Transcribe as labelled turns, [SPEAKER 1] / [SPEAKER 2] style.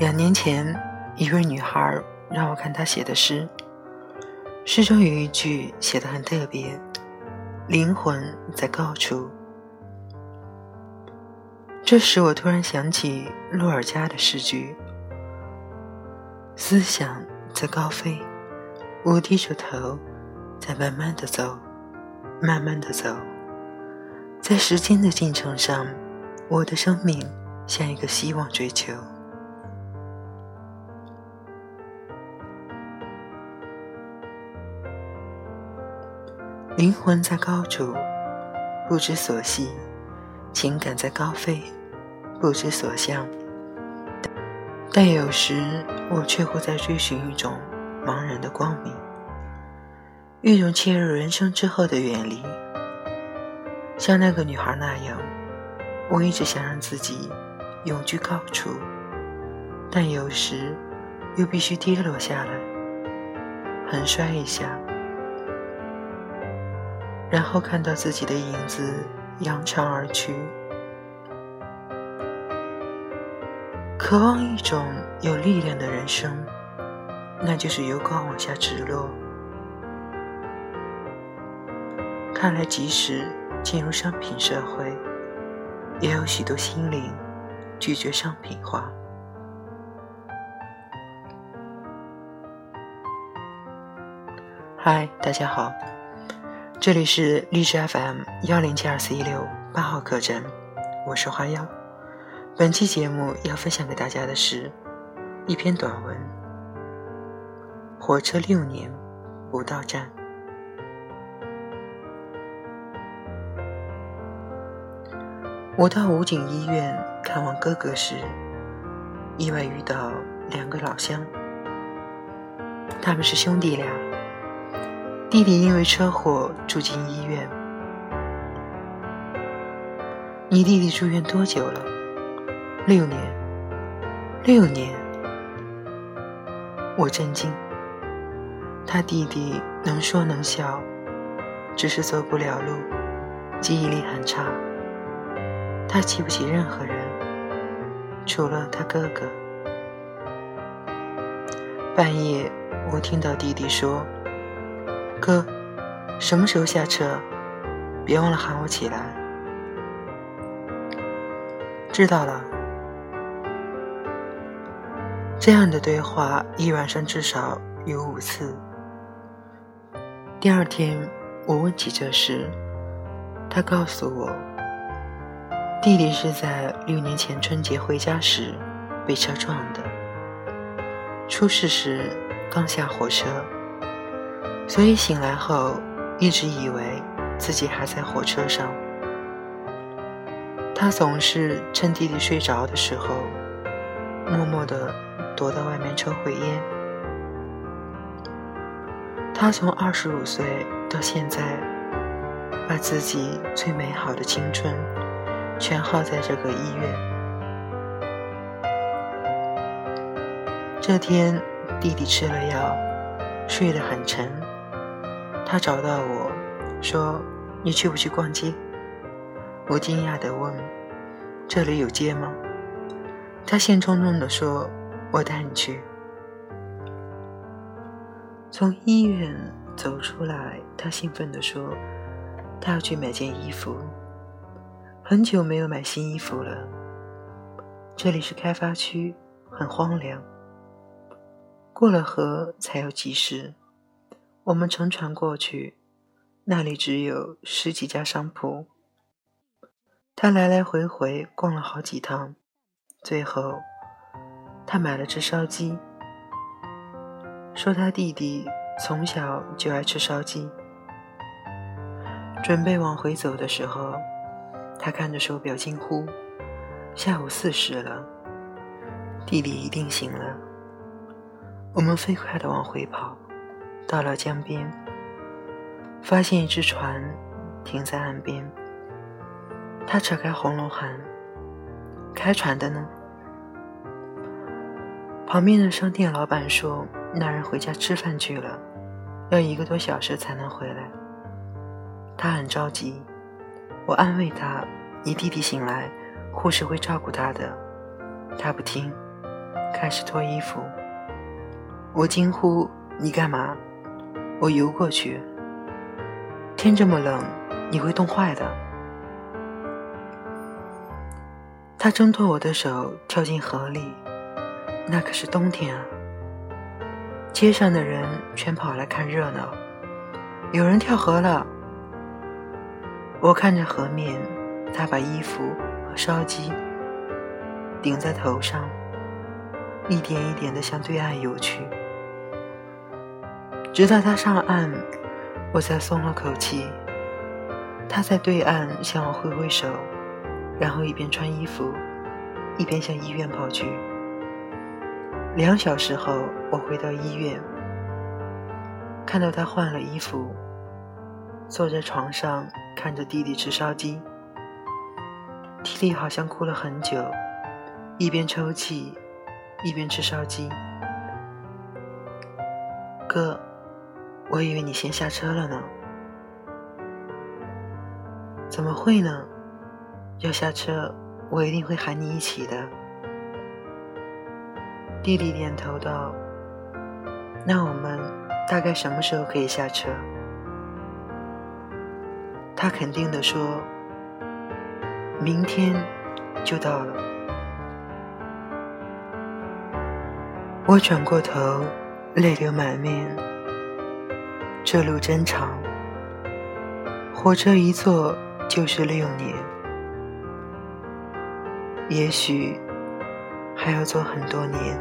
[SPEAKER 1] 两年前，一位女孩让我看她写的诗，诗中有一句写的很特别：“灵魂在高处。”这时，我突然想起洛尔加的诗句：“思想在高飞，我低着头，在慢慢的走，慢慢的走，在时间的进程上，我的生命像一个希望追求。灵魂在高处，不知所系。”情感在高飞，不知所向，但有时我却会在追寻一种茫然的光明，一种切入人生之后的远离。像那个女孩那样，我一直想让自己永居高处，但有时又必须跌落下来，横摔一下，然后看到自己的影子。扬长而去，渴望一种有力量的人生，那就是由高往下直落。看来，即使进入商品社会，也有许多心灵拒绝商品化。嗨，大家好。这里是荔枝 FM 幺零七二四一六八号客栈，我是花妖。本期节目要分享给大家的是一篇短文：火车六年不到站。我到武警医院看望哥哥时，意外遇到两个老乡，他们是兄弟俩。弟弟因为车祸住进医院。你弟弟住院多久了？六年。六年。我震惊。他弟弟能说能笑，只是走不了路，记忆力很差。他记不起任何人，除了他哥哥。半夜，我听到弟弟说。哥，什么时候下车？别忘了喊我起来。知道了。这样的对话一晚上至少有五次。第二天，我问起这事，他告诉我，弟弟是在六年前春节回家时被车撞的，出事时刚下火车。所以醒来后，一直以为自己还在火车上。他总是趁弟弟睡着的时候，默默地躲到外面抽会烟。他从二十五岁到现在，把自己最美好的青春全耗在这个医院。这天，弟弟吃了药，睡得很沉。他找到我说：“你去不去逛街？”我惊讶地问：“这里有街吗？”他兴冲冲地说：“我带你去。”从医院走出来，他兴奋地说：“他要去买件衣服，很久没有买新衣服了。这里是开发区，很荒凉，过了河才有集市。”我们乘船过去，那里只有十几家商铺。他来来回回逛了好几趟，最后他买了只烧鸡，说他弟弟从小就爱吃烧鸡。准备往回走的时候，他看着手表惊呼：“下午四时了，弟弟一定醒了。”我们飞快地往回跑。到了江边，发现一只船停在岸边。他扯开喉咙喊：“开船的呢？”旁边的商店老板说：“那人回家吃饭去了，要一个多小时才能回来。”他很着急，我安慰他：“你弟弟醒来，护士会照顾他的。”他不听，开始脱衣服。我惊呼：“你干嘛？”我游过去。天这么冷，你会冻坏的。他挣脱我的手，跳进河里。那可是冬天啊！街上的人全跑来看热闹，有人跳河了。我看着河面，他把衣服和烧鸡顶在头上，一点一点地向对岸游去。直到他上岸，我才松了口气。他在对岸向我挥挥手，然后一边穿衣服，一边向医院跑去。两小时后，我回到医院，看到他换了衣服，坐在床上看着弟弟吃烧鸡。弟弟好像哭了很久，一边抽泣，一边吃烧鸡。哥，我以为你先下车了呢。怎么会呢？要下车，我一定会喊你一起的。弟弟点头道：“那我们大概什么时候可以下车？”他肯定地说：“明天就到了。”我转过头，泪流满面。这路真长，火车一坐就是六年，也许还要坐很多年。